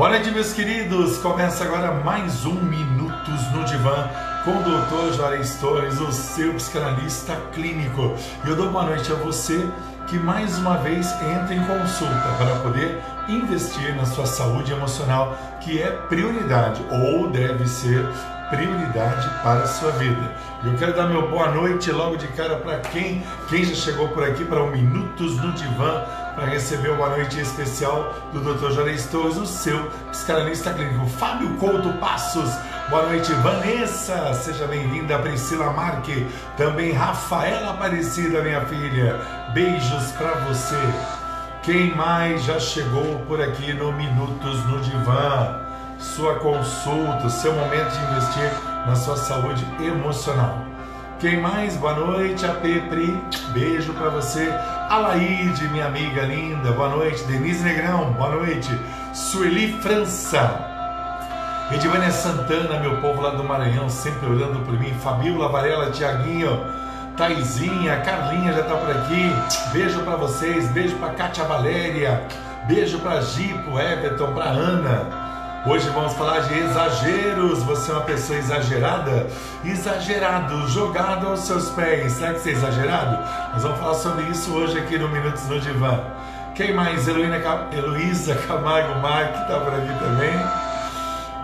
Boa noite, meus queridos. Começa agora mais um Minutos no Divã com o Dr. Juarez Torres, o seu psicanalista clínico. E eu dou boa noite a você que mais uma vez entra em consulta para poder investir na sua saúde emocional, que é prioridade ou deve ser prioridade para a sua vida. Eu quero dar meu boa noite logo de cara para quem, quem já chegou por aqui para o Minutos no Divã para receber uma noite especial do Dr. Juarez Torres, o seu psicanalista clínico. Fábio Couto Passos, boa noite. Vanessa, seja bem-vinda. Priscila Marque, também Rafaela Aparecida, minha filha. Beijos para você. Quem mais já chegou por aqui no Minutos no Divã? Sua consulta, seu momento de investir na sua saúde emocional. Quem mais? Boa noite, a Pepri. Beijo para você. Alaide, minha amiga linda. Boa noite. Denise Negrão. Boa noite. Sueli França. Edivânia Santana, meu povo lá do Maranhão, sempre orando por mim. Fabiola Varela, Tiaguinho. Taizinha, Carlinha já tá por aqui. Beijo para vocês. Beijo para Kátia Valéria. Beijo para Gipo, Everton, para Ana. Hoje vamos falar de exageros. Você é uma pessoa exagerada? Exagerado, jogado aos seus pés. Será que você é exagerado? Nós vamos falar sobre isso hoje aqui no Minutos no Divã. Quem mais? Heloísa Camargo Mar, que está por aqui também.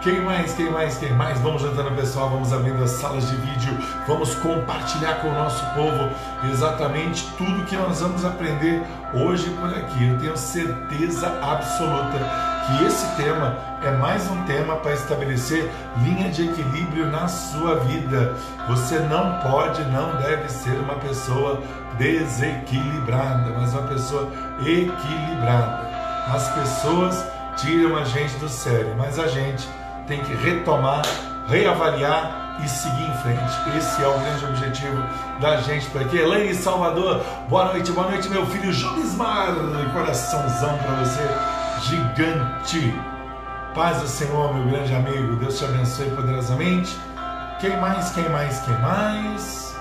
Quem mais? Quem mais? Quem mais? Vamos juntando pessoal, vamos abrindo as salas de vídeo, vamos compartilhar com o nosso povo exatamente tudo que nós vamos aprender hoje por aqui. Eu tenho certeza absoluta que esse tema é mais um tema para estabelecer linha de equilíbrio na sua vida. Você não pode, não deve ser uma pessoa desequilibrada, mas uma pessoa equilibrada. As pessoas tiram a gente do sério, mas a gente tem que retomar, reavaliar e seguir em frente. Esse é o grande objetivo da gente por aqui. Elaine Salvador, boa noite, boa noite, meu filho Julismar. Coraçãozão para você gigante. Paz do Senhor, meu grande amigo. Deus te abençoe poderosamente. Quem mais? Quem mais? Quem mais?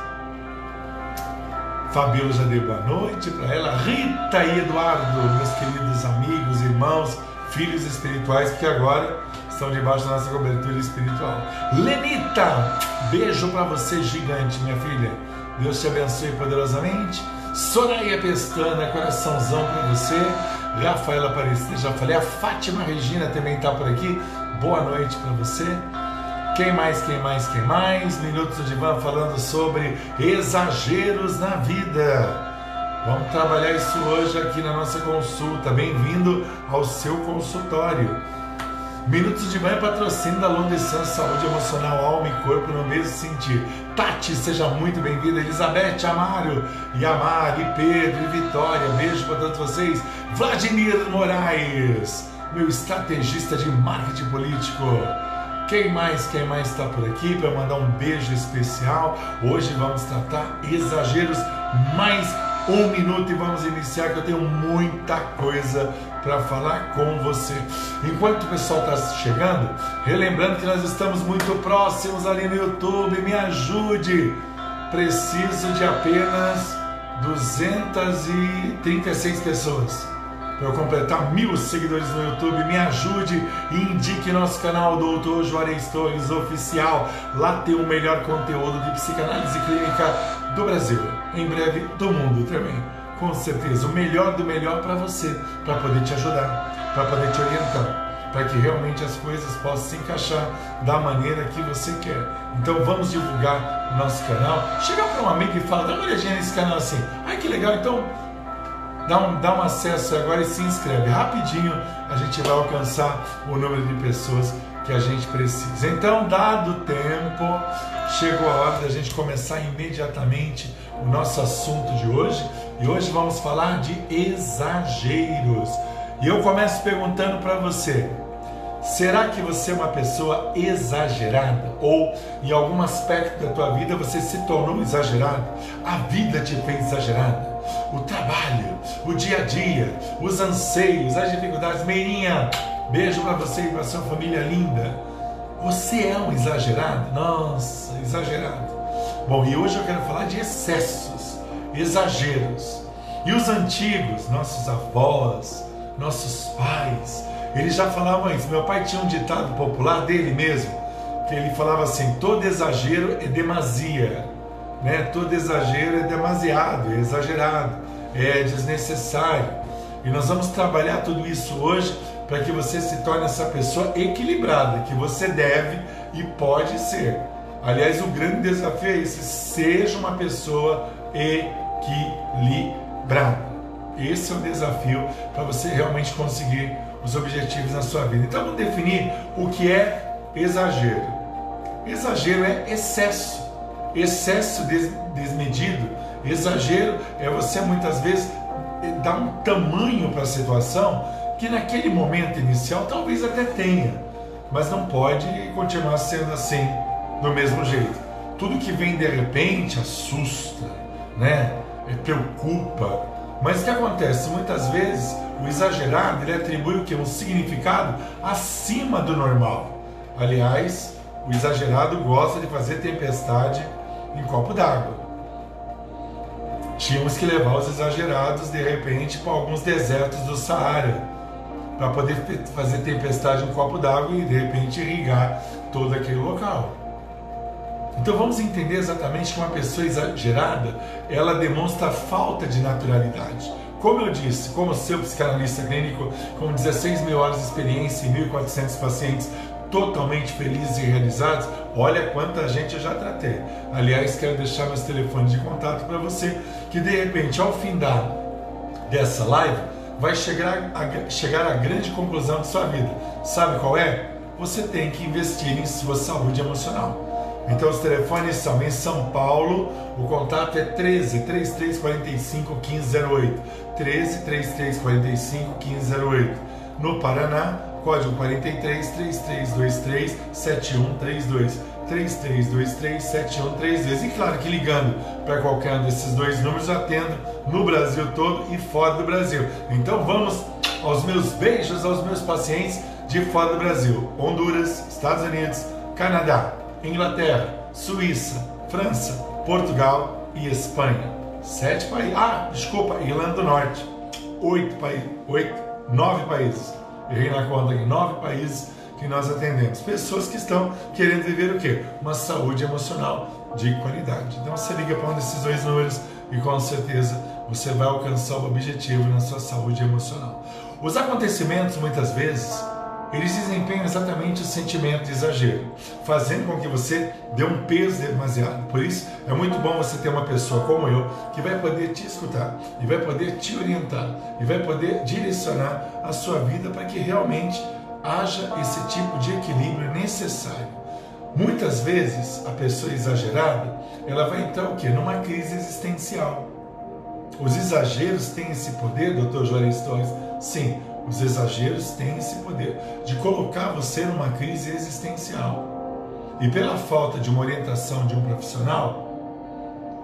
Fabiola já deu boa noite para ela. Rita e Eduardo, meus queridos amigos, irmãos, filhos espirituais que agora estão debaixo da nossa cobertura espiritual. Lenita, beijo para você, gigante, minha filha. Deus te abençoe poderosamente. Soraya Pestana, coraçãozão para você. Rafaela Aparecida, já falei. A Fátima Regina também está por aqui. Boa noite para você. Quem mais, quem mais, quem mais? Minutos de Van falando sobre exageros na vida. Vamos trabalhar isso hoje aqui na nossa consulta. Bem-vindo ao seu consultório. Minutos de Manhã patrocínio da Londessan Saúde Emocional, Alma e Corpo no mesmo sentir. Tati, seja muito bem-vinda. Elizabeth, Amário, Yamari, Pedro e Vitória. Beijo para todos vocês. Vladimir Moraes, meu estrategista de marketing político. Quem mais, quem mais está por aqui para mandar um beijo especial? Hoje vamos tratar exageros mais um minuto e vamos iniciar que eu tenho muita coisa para falar com você. Enquanto o pessoal está chegando, relembrando que nós estamos muito próximos ali no YouTube, me ajude. Preciso de apenas 236 pessoas para eu completar mil seguidores no YouTube. Me ajude e indique nosso canal Doutor Juarez Torres Oficial. Lá tem o melhor conteúdo de psicanálise clínica do Brasil, em breve do mundo também. Com certeza, o melhor do melhor para você, para poder te ajudar, para poder te orientar, para que realmente as coisas possam se encaixar da maneira que você quer. Então vamos divulgar o nosso canal. Chega para um amigo e fala, dá uma olhadinha nesse canal assim. Ai que legal, então dá um, dá um acesso agora e se inscreve. Rapidinho a gente vai alcançar o número de pessoas que a gente precisa. Então, dado o tempo, chegou a hora da gente começar imediatamente o nosso assunto de hoje. E hoje vamos falar de exageros. E eu começo perguntando para você: será que você é uma pessoa exagerada? Ou em algum aspecto da tua vida você se tornou exagerado? A vida te fez exagerada? O trabalho, o dia a dia, os anseios, as dificuldades. Meirinha, Beijo para você e para sua família linda. Você é um exagerado? Nossa, exagerado. Bom, e hoje eu quero falar de excessos, exageros. E os antigos, nossos avós, nossos pais, Ele já falava isso. Meu pai tinha um ditado popular dele mesmo, que ele falava assim: todo exagero é demasia, né? Todo exagero é demasiado, é exagerado, é desnecessário. E nós vamos trabalhar tudo isso hoje para que você se torne essa pessoa equilibrada, que você deve e pode ser. Aliás, o grande desafio é esse: seja uma pessoa equilibrada. Esse é o desafio para você realmente conseguir os objetivos na sua vida. Então vamos definir o que é exagero. Exagero é excesso, excesso des desmedido. Exagero é você muitas vezes dar um tamanho para a situação que naquele momento inicial talvez até tenha, mas não pode continuar sendo assim do mesmo jeito. Tudo que vem de repente assusta, né? É, preocupa. Mas o que acontece? Muitas vezes o exagerado ele atribui o que? Um significado acima do normal. Aliás, o exagerado gosta de fazer tempestade em copo d'água. Tínhamos que levar os exagerados de repente para alguns desertos do Saara para poder fazer tempestade em copo d'água e de repente irrigar todo aquele local. Então vamos entender exatamente que uma pessoa exagerada, ela demonstra falta de naturalidade. Como eu disse, como seu psicanalista clínico, com 16 mil horas de experiência e 1.400 pacientes totalmente felizes e realizados, olha quanta gente eu já tratei. Aliás, quero deixar meus telefones de contato para você, que de repente, ao fim da, dessa live, vai chegar a, chegar à grande conclusão de sua vida. Sabe qual é? Você tem que investir em sua saúde emocional. Então os telefones são em São Paulo, o contato é 13 3345 1508. 13 3345 1508. No Paraná, código 43 3323 7132. 3323 7132. E claro que ligando para qualquer um desses dois números, atendo no Brasil todo e fora do Brasil. Então vamos aos meus beijos aos meus pacientes de fora do Brasil: Honduras, Estados Unidos, Canadá, Inglaterra, Suíça, França, Portugal e Espanha. Sete países. Ah, desculpa, Irlanda do Norte. Oito países. Oito, nove países. Errei na conta aqui. Nove países que nós atendemos. Pessoas que estão querendo viver o quê? Uma saúde emocional de qualidade. Então você liga para um desses dois números e com certeza você vai alcançar o objetivo na sua saúde emocional. Os acontecimentos muitas vezes eles desempenham exatamente o sentimento de exagero, fazendo com que você dê um peso demasiado. Por isso, é muito bom você ter uma pessoa como eu que vai poder te escutar e vai poder te orientar e vai poder direcionar a sua vida para que realmente haja esse tipo de equilíbrio necessário. Muitas vezes a pessoa exagerada, ela vai entrar o quê? Numa crise existencial. Os exageros têm esse poder, Dr. Juarez Torres? Sim, os exageros têm esse poder de colocar você numa crise existencial. E pela falta de uma orientação de um profissional,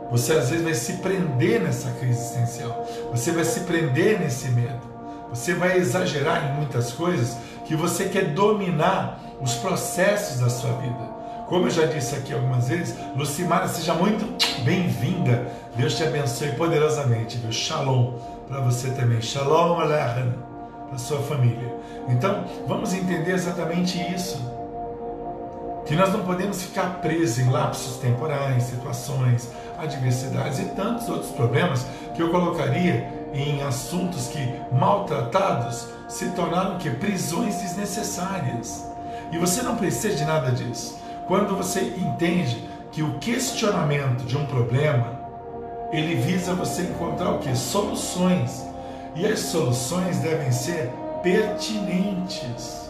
você às vezes vai se prender nessa crise existencial. Você vai se prender nesse medo. Você vai exagerar em muitas coisas que você quer dominar os processos da sua vida. Como eu já disse aqui algumas vezes, Lucimara, seja muito bem-vinda. Deus te abençoe poderosamente. Viu? Shalom para você também. Shalom Aleichem para sua família. Então, vamos entender exatamente isso. Que nós não podemos ficar presos em lapsos temporais, situações, adversidades e tantos outros problemas que eu colocaria em assuntos que, maltratados, se tornaram que prisões desnecessárias. E você não precisa de nada disso. Quando você entende que o questionamento de um problema ele visa você encontrar o que? Soluções. E as soluções devem ser pertinentes.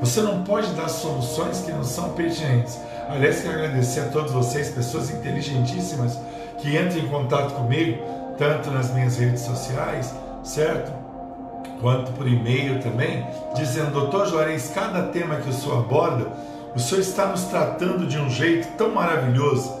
Você não pode dar soluções que não são pertinentes. Aliás, quero agradecer a todos vocês, pessoas inteligentíssimas, que entram em contato comigo tanto nas minhas redes sociais, certo? Quanto por e-mail também, dizendo, doutor Juarez, cada tema que o senhor aborda, o senhor está nos tratando de um jeito tão maravilhoso,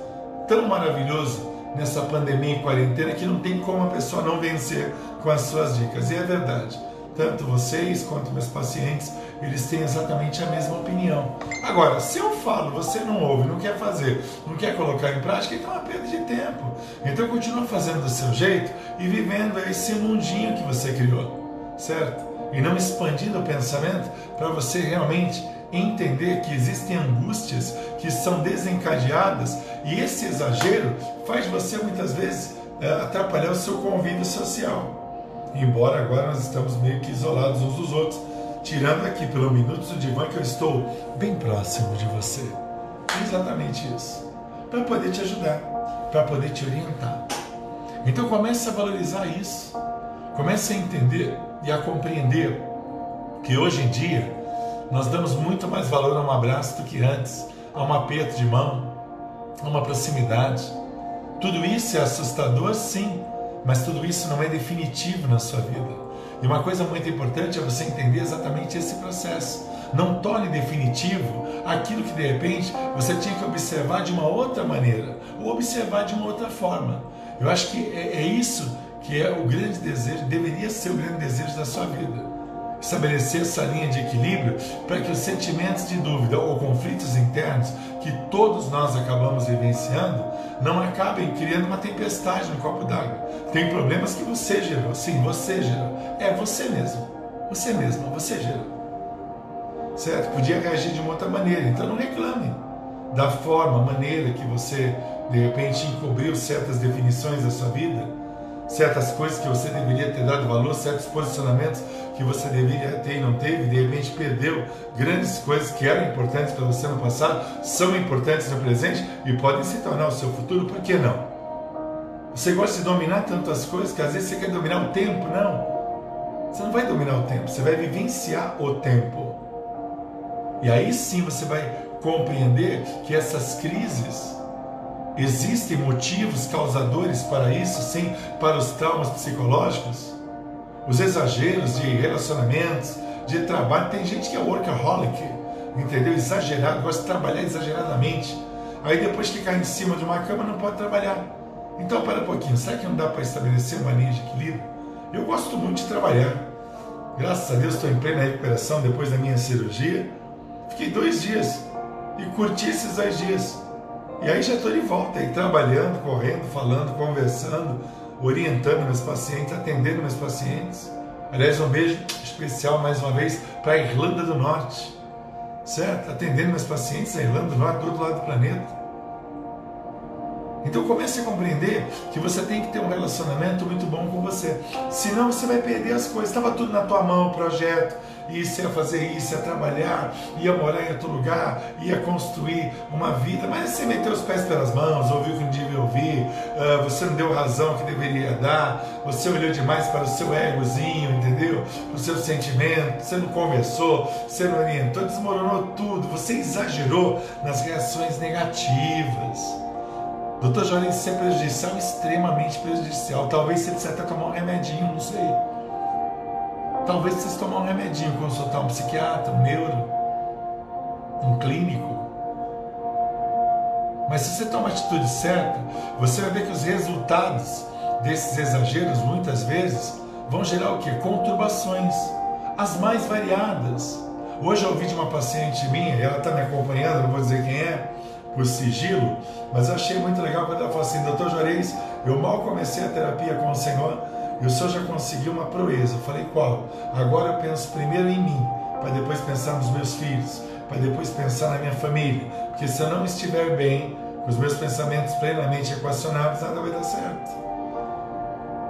tão maravilhoso nessa pandemia e quarentena que não tem como a pessoa não vencer com as suas dicas. E é verdade tanto vocês quanto meus pacientes, eles têm exatamente a mesma opinião. Agora, se eu falo, você não ouve, não quer fazer, não quer colocar em prática, então é uma perda de tempo. Então continua fazendo do seu jeito e vivendo esse mundinho que você criou, certo? e não expandindo o pensamento para você realmente entender que existem angústias que são desencadeadas e esse exagero faz você muitas vezes é, atrapalhar o seu convívio social. Embora agora nós estamos meio que isolados uns dos outros, tirando aqui pelo Minutos do Divã que eu estou bem próximo de você. Exatamente isso. Para poder te ajudar, para poder te orientar. Então comece a valorizar isso. Comece a entender e a compreender que hoje em dia nós damos muito mais valor a um abraço do que antes, a um aperto de mão, a uma proximidade. Tudo isso é assustador, sim, mas tudo isso não é definitivo na sua vida. E uma coisa muito importante é você entender exatamente esse processo. Não torne definitivo aquilo que de repente você tinha que observar de uma outra maneira, ou observar de uma outra forma. Eu acho que é, é isso que é o grande desejo, deveria ser o grande desejo da sua vida estabelecer essa linha de equilíbrio para que os sentimentos de dúvida ou conflitos internos que todos nós acabamos vivenciando não acabem criando uma tempestade no copo d'água. Tem problemas que você gerou, sim, você gerou. É você mesmo, você mesmo, você gerou. Certo? Podia reagir de uma outra maneira, então não reclame da forma, maneira que você de repente encobriu certas definições da sua vida, certas coisas que você deveria ter dado valor, certos posicionamentos que você deveria ter e não teve, de repente perdeu grandes coisas que eram importantes para você no passado, são importantes no presente e podem se tornar o seu futuro, por que não? Você gosta de dominar tantas coisas que às vezes você quer dominar o tempo, não. Você não vai dominar o tempo, você vai vivenciar o tempo. E aí sim você vai compreender que essas crises existem motivos causadores para isso, sim, para os traumas psicológicos os exageros de relacionamentos, de trabalho. Tem gente que é workaholic, entendeu? Exagerado, gosta de trabalhar exageradamente. Aí depois que cai em cima de uma cama não pode trabalhar. Então para um pouquinho, será que não dá para estabelecer uma linha de equilíbrio? Eu gosto muito de trabalhar. Graças a Deus estou em plena recuperação depois da minha cirurgia. Fiquei dois dias e curti esses dois dias. E aí já estou de volta aí, trabalhando, correndo, falando, conversando, orientando meus pacientes, atendendo meus pacientes. Aliás, um beijo especial mais uma vez para a Irlanda do Norte, certo? Atendendo meus pacientes na Irlanda do Norte, do outro lado do planeta. Então comece a compreender que você tem que ter um relacionamento muito bom com você. Senão você vai perder as coisas. Estava tudo na tua mão, o projeto, isso ia fazer isso, ia trabalhar, ia morar em outro lugar, ia construir uma vida, mas você meteu os pés pelas mãos, ouviu o que não devia ouvir, uh, você não deu razão que deveria dar, você olhou demais para o seu egozinho, entendeu? Para o seu sentimento, você não conversou, você não orientou, desmoronou tudo, você exagerou nas reações negativas. Doutor Jorge, isso é prejudicial, extremamente prejudicial. Talvez você precise até tomar um remedinho, não sei. Talvez você precise tomar um remedinho, consultar um psiquiatra, um neuro, um clínico. Mas se você toma a atitude certa, você vai ver que os resultados desses exageros, muitas vezes, vão gerar o que? Conturbações, as mais variadas. Hoje eu ouvi de uma paciente minha, ela está me acompanhando, não vou dizer quem é, por sigilo, mas eu achei muito legal quando ela falou assim, doutor Juarez, eu mal comecei a terapia com o Senhor e o Senhor já conseguiu uma proeza. Eu falei, qual? Agora eu penso primeiro em mim, para depois pensar nos meus filhos, para depois pensar na minha família. Porque se eu não estiver bem, com os meus pensamentos plenamente equacionados, nada vai dar certo.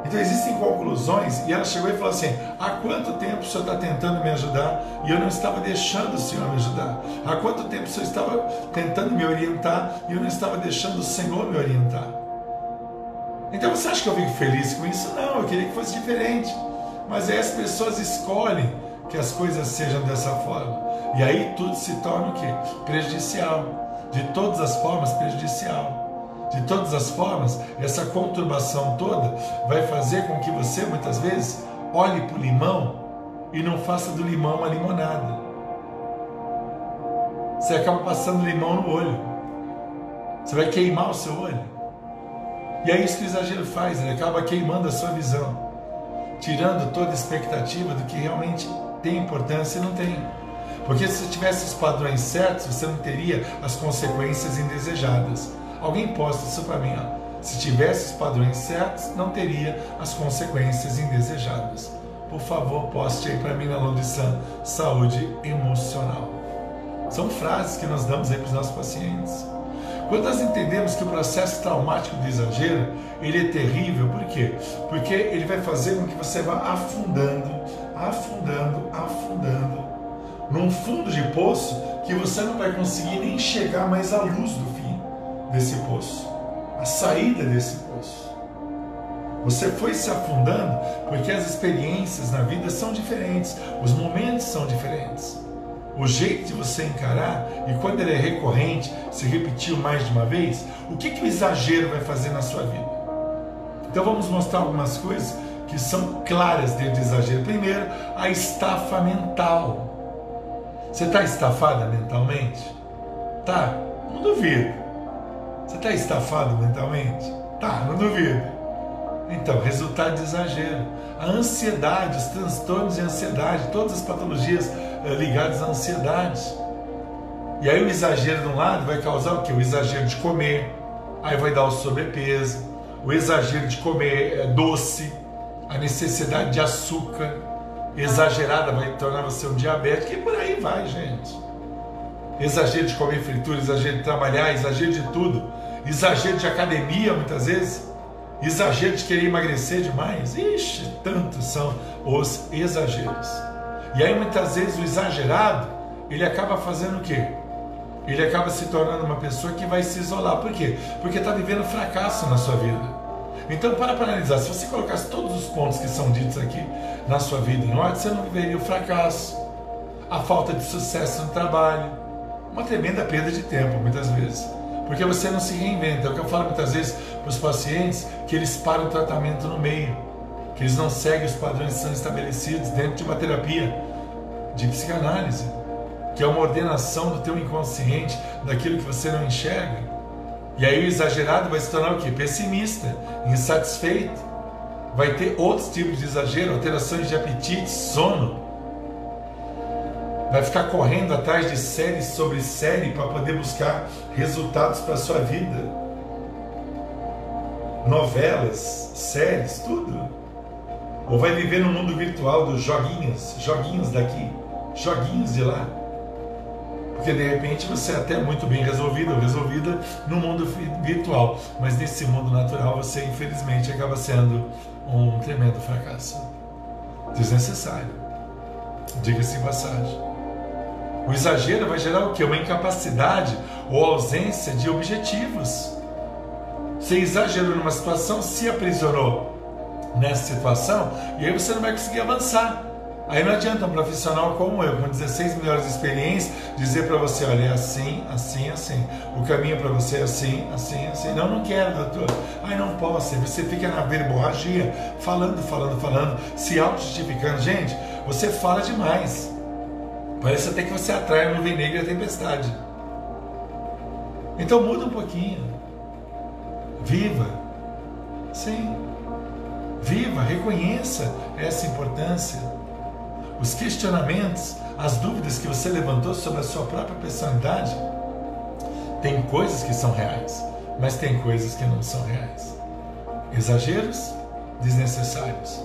Então existem conclusões, e ela chegou e falou assim: há quanto tempo o senhor está tentando me ajudar e eu não estava deixando o senhor me ajudar? Há quanto tempo o senhor estava tentando me orientar e eu não estava deixando o senhor me orientar? Então você acha que eu fico feliz com isso? Não, eu queria que fosse diferente. Mas aí as pessoas escolhem que as coisas sejam dessa forma. E aí tudo se torna o quê? Prejudicial. De todas as formas, prejudicial. De todas as formas, essa conturbação toda vai fazer com que você muitas vezes olhe para o limão e não faça do limão uma limonada. Você acaba passando limão no olho. Você vai queimar o seu olho. E é isso que o exagero faz, ele acaba queimando a sua visão, tirando toda a expectativa do que realmente tem importância e não tem. Porque se você tivesse os padrões certos, você não teria as consequências indesejadas. Alguém posta isso para mim, ó. Se tivesse os padrões certos, não teria as consequências indesejadas. por favor, poste aí para mim na Lodição saúde emocional. São frases que nós damos aí para os nossos pacientes. Quando nós entendemos que o processo traumático do exagero, ele é terrível, por quê? Porque ele vai fazer com que você vá afundando, afundando, afundando, num fundo de poço que você não vai conseguir nem chegar mais à luz do fim desse poço, a saída desse poço. Você foi se afundando porque as experiências na vida são diferentes, os momentos são diferentes o jeito de você encarar, e quando ele é recorrente, se repetiu mais de uma vez, o que, que o exagero vai fazer na sua vida? Então vamos mostrar algumas coisas que são claras dentro do exagero. Primeiro, a estafa mental. Você está estafada mentalmente? Tá, não duvido. Você está estafado mentalmente? Tá, não duvido. Então, resultado de exagero. A ansiedade, os transtornos de ansiedade, todas as patologias ligados à ansiedade. E aí o exagero de um lado vai causar o que? O exagero de comer, aí vai dar o sobrepeso, o exagero de comer é, doce, a necessidade de açúcar exagerada vai tornar você um diabético e por aí vai, gente. Exagero de comer fritura, exagero de trabalhar, exagero de tudo, exagero de academia muitas vezes, exagero de querer emagrecer demais. Ixi, tantos são os exageros. E aí muitas vezes o exagerado, ele acaba fazendo o quê? Ele acaba se tornando uma pessoa que vai se isolar. Por quê? Porque está vivendo fracasso na sua vida. Então, para analisar, se você colocasse todos os pontos que são ditos aqui na sua vida em ordem, você não viveria o fracasso, a falta de sucesso no trabalho, uma tremenda perda de tempo, muitas vezes. Porque você não se reinventa. É o que eu falo muitas vezes para os pacientes, que eles param o tratamento no meio, que eles não seguem os padrões que são estabelecidos dentro de uma terapia de psicanálise, que é uma ordenação do teu inconsciente, daquilo que você não enxerga. E aí o exagerado vai se tornar o quê? Pessimista, insatisfeito. Vai ter outros tipos de exagero, alterações de apetite, sono. Vai ficar correndo atrás de série sobre série para poder buscar resultados para sua vida. Novelas, séries, tudo. Ou vai viver no mundo virtual dos joguinhos, joguinhos daqui, joguinhos de lá. Porque de repente você é até muito bem resolvido ou resolvida no mundo virtual, mas nesse mundo natural você infelizmente acaba sendo um tremendo fracasso. Desnecessário. Diga-se em passagem. O exagero vai gerar o quê? Uma incapacidade ou ausência de objetivos. Você exagerou numa situação, se aprisionou nessa situação, e aí você não vai conseguir avançar. Aí não adianta um profissional como eu, com 16 melhores experiências, dizer para você, olha, é assim, assim, assim. O caminho para você é assim, assim, assim. Não, não quero, doutor. Ai, não posso. Aí você fica na verborragia, falando, falando, falando, se auto-justificando. Gente, você fala demais. Parece até que você atrai a nuvem negra e a tempestade. Então muda um pouquinho. Viva. Sim. Viva, reconheça essa importância. Os questionamentos, as dúvidas que você levantou sobre a sua própria personalidade, tem coisas que são reais, mas tem coisas que não são reais. Exageros desnecessários.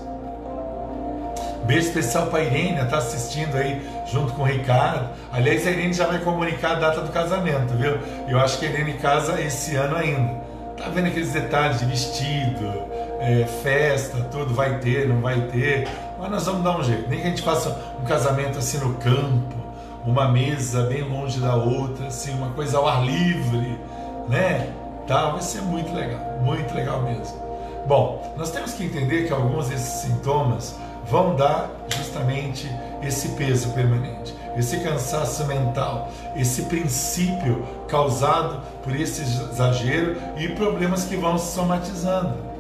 Beijo especial para Irene, está assistindo aí junto com o Ricardo. Aliás, a Irene já vai comunicar a data do casamento, viu? Eu acho que a Irene casa esse ano ainda. Tá vendo aqueles detalhes de vestido, é, festa, tudo vai ter, não vai ter. Mas nós vamos dar um jeito. Nem que a gente faça um casamento assim no campo, uma mesa bem longe da outra, assim, uma coisa ao ar livre, né? Tá, vai ser muito legal, muito legal mesmo. Bom, nós temos que entender que alguns desses sintomas vão dar justamente esse peso permanente, esse cansaço mental, esse princípio causado por esse exagero e problemas que vão se somatizando.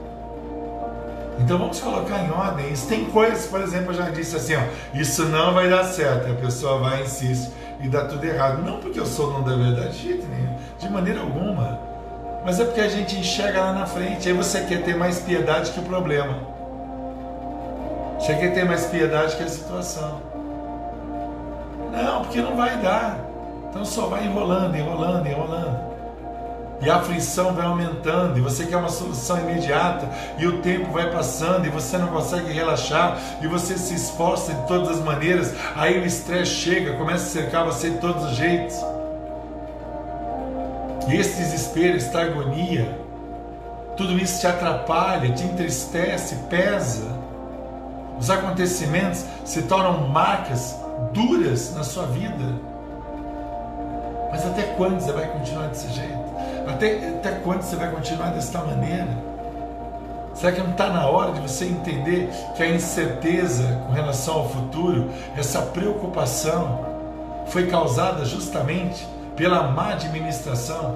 Então vamos colocar em ordem isso. Tem coisas, por exemplo, eu já disse assim, ó, isso não vai dar certo, a pessoa vai insiste e dá tudo errado. Não porque eu sou dono da verdade, de maneira alguma. Mas é porque a gente enxerga lá na frente, aí você quer ter mais piedade que o problema. Você quer ter mais piedade que a situação. Não, porque não vai dar. Então só vai enrolando, enrolando, enrolando. E a aflição vai aumentando, e você quer uma solução imediata, e o tempo vai passando, e você não consegue relaxar, e você se esforça de todas as maneiras, aí o estresse chega, começa a cercar você de todos os jeitos. E esse desespero, esta agonia, tudo isso te atrapalha, te entristece, pesa. Os acontecimentos se tornam marcas duras na sua vida. Mas até quando você vai continuar desse jeito? Até, até quando você vai continuar desta maneira? Será que não está na hora de você entender que a incerteza com relação ao futuro, essa preocupação, foi causada justamente pela má administração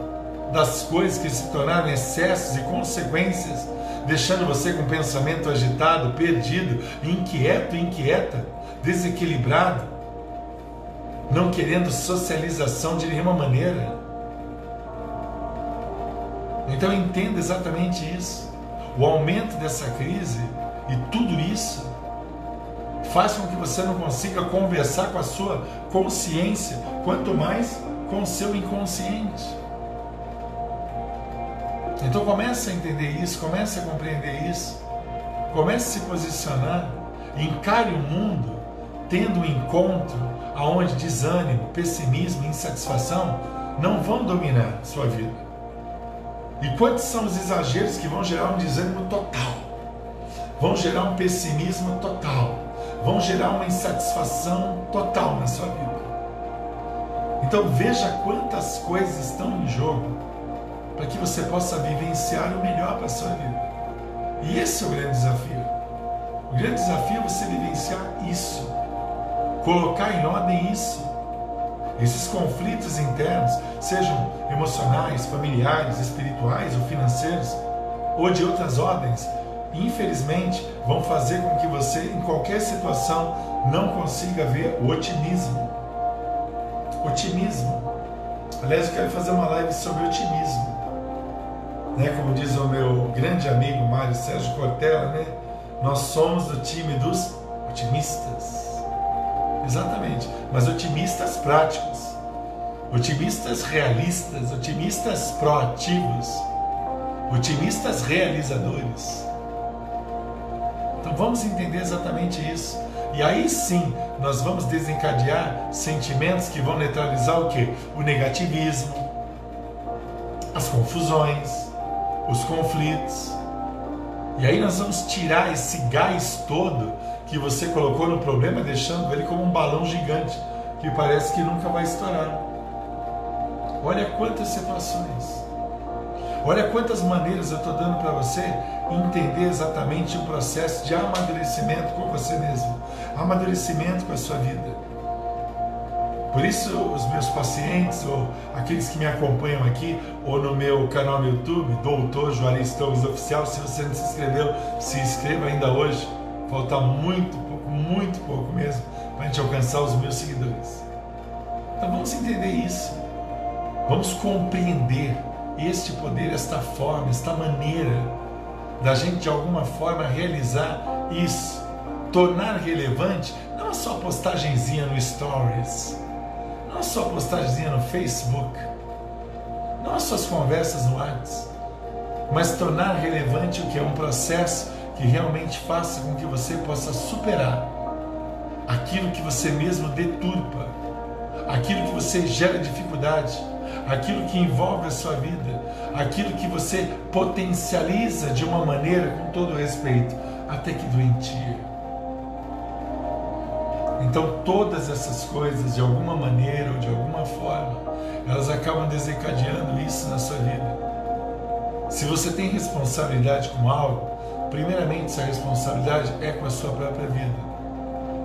das coisas que se tornaram excessos e consequências, deixando você com o pensamento agitado, perdido, inquieto, inquieta, desequilibrado, não querendo socialização de nenhuma maneira? Então entenda exatamente isso. O aumento dessa crise e tudo isso faz com que você não consiga conversar com a sua consciência, quanto mais com o seu inconsciente. Então comece a entender isso, comece a compreender isso, comece a se posicionar, encare o mundo tendo um encontro aonde desânimo, pessimismo, insatisfação não vão dominar sua vida. E quantos são os exageros que vão gerar um desânimo total? Vão gerar um pessimismo total. Vão gerar uma insatisfação total na sua vida. Então veja quantas coisas estão em jogo para que você possa vivenciar o melhor para a sua vida. E esse é o grande desafio. O grande desafio é você vivenciar isso, colocar em ordem isso. Esses conflitos internos, sejam emocionais, familiares, espirituais ou financeiros, ou de outras ordens, infelizmente vão fazer com que você, em qualquer situação, não consiga ver o otimismo. Otimismo. Aliás, eu quero fazer uma live sobre otimismo. Né? Como diz o meu grande amigo Mário Sérgio Cortella, né? nós somos do time dos otimistas. Exatamente, mas otimistas práticos, otimistas realistas, otimistas proativos, otimistas realizadores. Então vamos entender exatamente isso. E aí sim nós vamos desencadear sentimentos que vão neutralizar o que? O negativismo, as confusões, os conflitos. E aí nós vamos tirar esse gás todo que você colocou no problema, deixando ele como um balão gigante que parece que nunca vai estourar. Olha quantas situações. Olha quantas maneiras eu estou dando para você entender exatamente o processo de amadurecimento com você mesmo, amadurecimento com a sua vida. Por isso, os meus pacientes, ou aqueles que me acompanham aqui, ou no meu canal no YouTube, Doutor Juarez Torres Oficial, se você não se inscreveu, se inscreva ainda hoje. Falta muito pouco, muito pouco mesmo, para a gente alcançar os meus seguidores. Então vamos entender isso. Vamos compreender este poder, esta forma, esta maneira da gente de alguma forma realizar isso, tornar relevante não só postagenzinha no Stories não só postagemzinha no Facebook, não as suas conversas no WhatsApp, mas tornar relevante o que é um processo que realmente faça com que você possa superar aquilo que você mesmo deturpa, aquilo que você gera dificuldade, aquilo que envolve a sua vida, aquilo que você potencializa de uma maneira com todo respeito, até que doentia. Então, todas essas coisas, de alguma maneira ou de alguma forma, elas acabam desencadeando isso na sua vida. Se você tem responsabilidade com algo, primeiramente, essa responsabilidade é com a sua própria vida,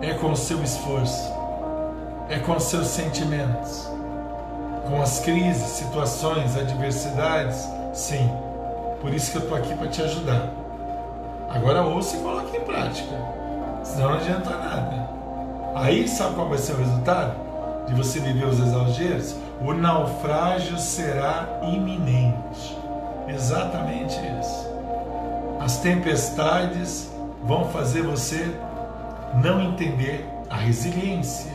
é com o seu esforço, é com os seus sentimentos, com as crises, situações, adversidades. Sim, por isso que eu estou aqui para te ajudar. Agora, ouça e coloque em prática, senão não adianta nada. Aí sabe qual vai ser o resultado? De você viver os exageros? O naufrágio será iminente. Exatamente isso. As tempestades vão fazer você não entender a resiliência,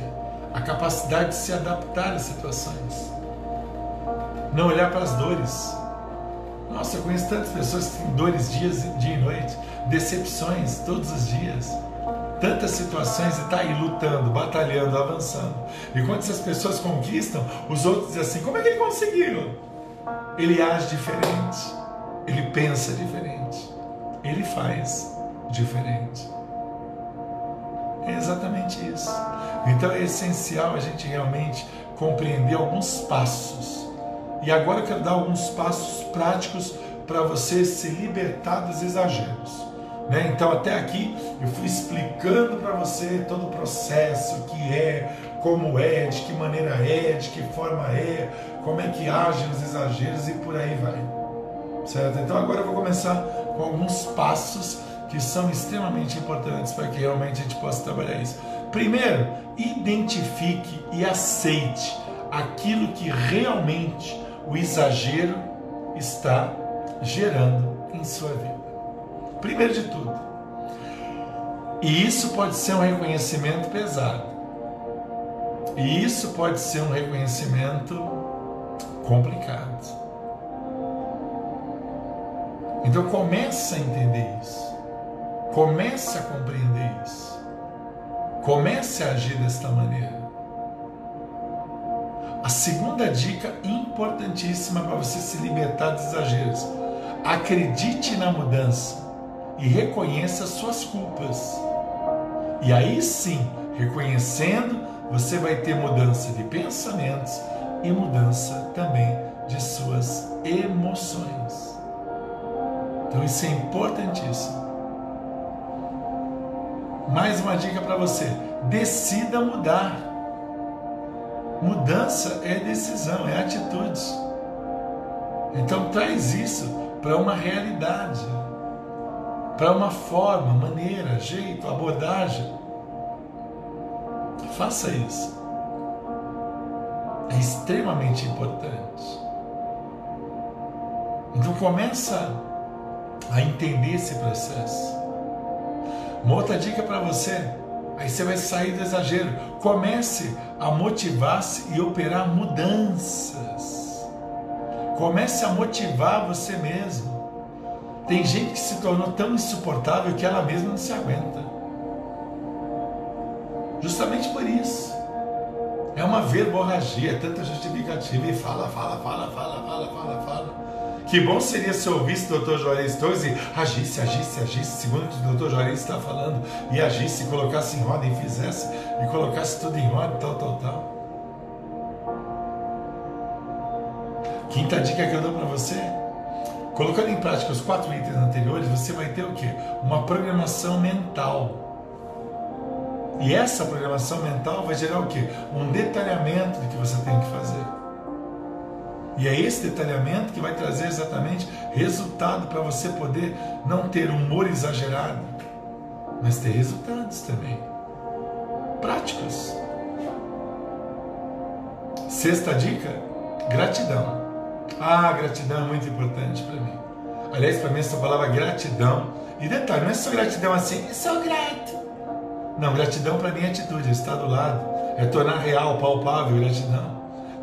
a capacidade de se adaptar às situações. Não olhar para as dores, Nossa, eu conheço tantas pessoas que têm dores dias, dia e noite, decepções todos os dias, tantas situações e está aí lutando, batalhando, avançando. E quando essas pessoas conquistam, os outros dizem assim: como é que ele conseguiu? Ele age diferente, ele pensa diferente, ele faz diferente. É exatamente isso. Então é essencial a gente realmente compreender alguns passos. E agora eu quero dar alguns passos práticos para você se libertar dos exageros. Né? Então, até aqui eu fui explicando para você todo o processo, o que é, como é, de que maneira é, de que forma é, como é que agem os exageros e por aí vai. Certo? Então, agora eu vou começar com alguns passos que são extremamente importantes para que realmente a gente possa trabalhar isso. Primeiro, identifique e aceite aquilo que realmente o exagero está gerando em sua vida. Primeiro de tudo. E isso pode ser um reconhecimento pesado. E isso pode ser um reconhecimento complicado. Então comece a entender isso. Comece a compreender isso. Comece a agir desta maneira. A segunda dica importantíssima para você se libertar dos exageros: acredite na mudança e reconheça suas culpas. E aí sim, reconhecendo, você vai ter mudança de pensamentos e mudança também de suas emoções. Então isso é importantíssimo. Mais uma dica para você: decida mudar. Mudança é decisão, é atitude. Então traz isso para uma realidade, para uma forma, maneira, jeito, abordagem. Faça isso. É extremamente importante. Então começa a entender esse processo. Uma outra dica para você, aí você vai sair do exagero. Comece a motivar-se e operar mudanças. Comece a motivar você mesmo. Tem gente que se tornou tão insuportável que ela mesma não se aguenta. Justamente por isso. É uma verborragia, é tanta justificativa e fala, fala, fala, fala, fala, fala, fala. Que bom seria se ouvisse o Dr. Juarez Torres e agisse, agisse, agisse, segundo o que o Dr. Juarez está falando, e agisse, colocasse em ordem, fizesse, e colocasse tudo em ordem, tal, tal, tal. Quinta dica que eu dou para você: colocando em prática os quatro itens anteriores, você vai ter o quê? Uma programação mental. E essa programação mental vai gerar o quê? Um detalhamento do que você tem que fazer. E é esse detalhamento que vai trazer exatamente resultado para você poder não ter humor exagerado, mas ter resultados também. Práticos. Sexta dica: gratidão. Ah, gratidão é muito importante para mim. Aliás, para mim, essa palavra gratidão. E detalhe, não é só gratidão assim, eu sou grato. Não, gratidão para mim é atitude, é estar do lado, é tornar real, palpável gratidão.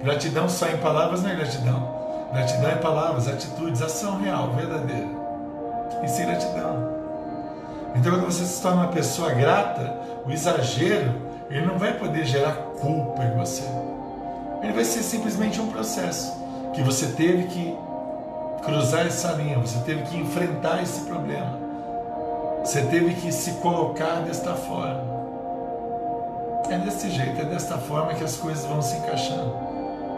Gratidão só em palavras não é gratidão. Gratidão é palavras, atitudes, ação real, verdadeira. Isso é gratidão. Então, quando você se torna uma pessoa grata, o exagero, ele não vai poder gerar culpa em você. Ele vai ser simplesmente um processo que você teve que cruzar essa linha, você teve que enfrentar esse problema. Você teve que se colocar desta forma. É desse jeito, é desta forma que as coisas vão se encaixando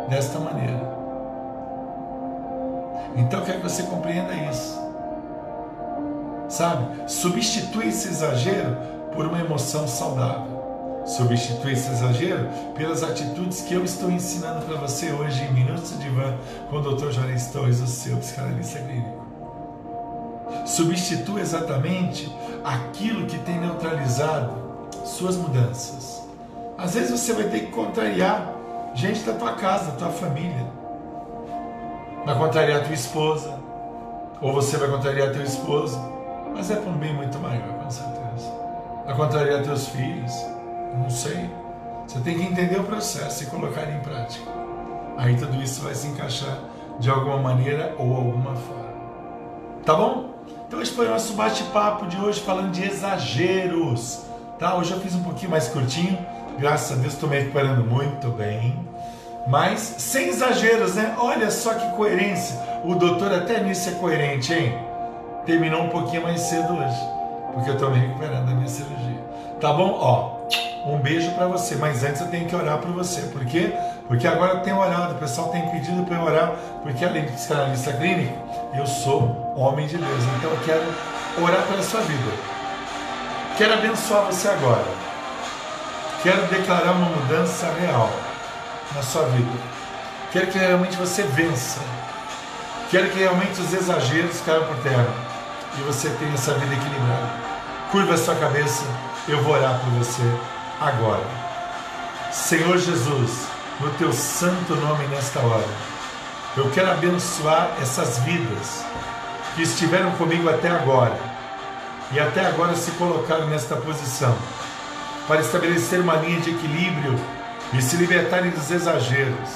desta maneira. Então quero que você compreenda isso. Sabe? Substitui esse exagero por uma emoção saudável. Substitui esse exagero pelas atitudes que eu estou ensinando para você hoje em Minutos de Van com o Dr. Juarez Torres, o seu psicanalista clínico. Substitua exatamente aquilo que tem neutralizado suas mudanças. Às vezes você vai ter que contrariar gente da tua casa, da tua família. Vai contrariar a tua esposa, ou você vai contrariar teu esposo, mas é para um bem muito maior, com certeza. Vai contrariar teus filhos, não sei. Você tem que entender o processo e colocar em prática. Aí tudo isso vai se encaixar de alguma maneira ou alguma forma. Tá bom? Então esse foi o nosso bate-papo de hoje falando de exageros. Tá? Hoje eu fiz um pouquinho mais curtinho. Graças a Deus estou me recuperando muito bem. Mas sem exageros, né? Olha só que coerência. O doutor até nisso é coerente, hein? Terminou um pouquinho mais cedo hoje. Porque eu estou me recuperando da minha cirurgia. Tá bom? Ó, um beijo para você. Mas antes eu tenho que orar por você. Por quê? Porque agora tenho orado. O pessoal tem pedido para eu orar. Porque além de psicanalista clínico, eu sou homem de Deus. Então eu quero orar pela sua vida. Quero abençoar você agora. Quero declarar uma mudança real na sua vida. Quero que realmente você vença. Quero que realmente os exageros caiam por terra e você tenha essa vida equilibrada. Curva a sua cabeça, eu vou orar por você agora. Senhor Jesus, no teu santo nome nesta hora, eu quero abençoar essas vidas que estiveram comigo até agora e até agora se colocaram nesta posição para estabelecer uma linha de equilíbrio e se libertarem dos exageros.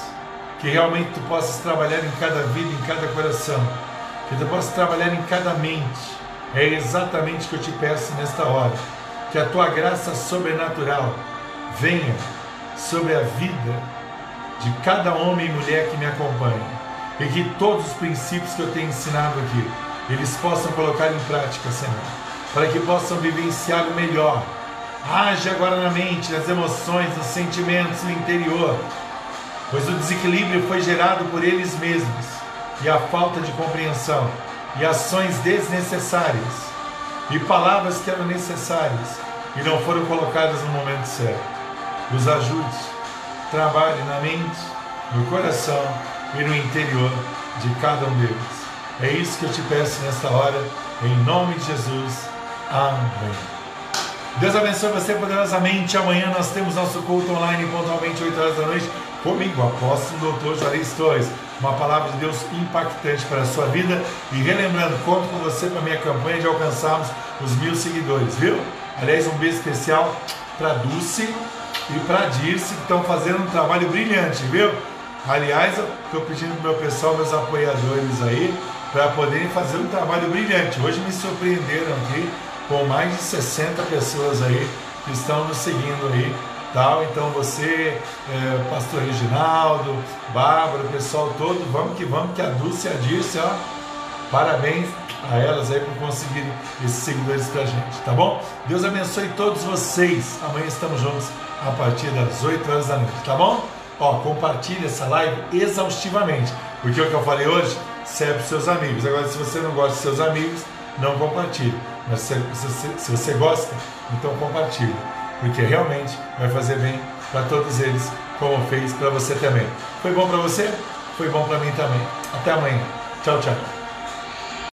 Que realmente tu possas trabalhar em cada vida, em cada coração. Que tu possas trabalhar em cada mente. É exatamente o que eu te peço nesta hora. Que a tua graça sobrenatural venha sobre a vida de cada homem e mulher que me acompanha. E que todos os princípios que eu tenho ensinado aqui, eles possam colocar em prática, Senhor. Para que possam vivenciar o melhor Age agora na mente, nas emoções, nos sentimentos, no interior, pois o desequilíbrio foi gerado por eles mesmos e a falta de compreensão e ações desnecessárias e palavras que eram necessárias e não foram colocadas no momento certo. Os ajude, trabalhe na mente, no coração e no interior de cada um deles. É isso que eu te peço nesta hora, em nome de Jesus. Amém. Deus abençoe você poderosamente. Amanhã nós temos nosso culto online pontualmente 8 horas da noite comigo, apóstolo Dr. Juarez Torres. Uma palavra de Deus impactante para a sua vida. E relembrando, conto com você para a minha campanha de alcançarmos os mil seguidores, viu? Aliás, um beijo especial para Dulce e para Dirce, que estão fazendo um trabalho brilhante, viu? Aliás, estou pedindo para o meu pessoal, meus apoiadores aí, para poderem fazer um trabalho brilhante. Hoje me surpreenderam aqui com mais de 60 pessoas aí que estão nos seguindo aí. Tal. Então você, é, Pastor Reginaldo, Bárbara, o pessoal todo, vamos que vamos, que a Dulce e a Dirce, ó, parabéns a elas aí por conseguir esses seguidores pra gente, tá bom? Deus abençoe todos vocês. Amanhã estamos juntos a partir das 8 horas da noite, tá bom? Ó, compartilhe essa live exaustivamente, porque o que eu falei hoje serve para seus amigos. Agora, se você não gosta de seus amigos, não compartilhe. Mas se, se, se você gosta, então compartilhe, porque realmente vai fazer bem para todos eles, como fez para você também. Foi bom para você? Foi bom para mim também. Até amanhã. Tchau, tchau.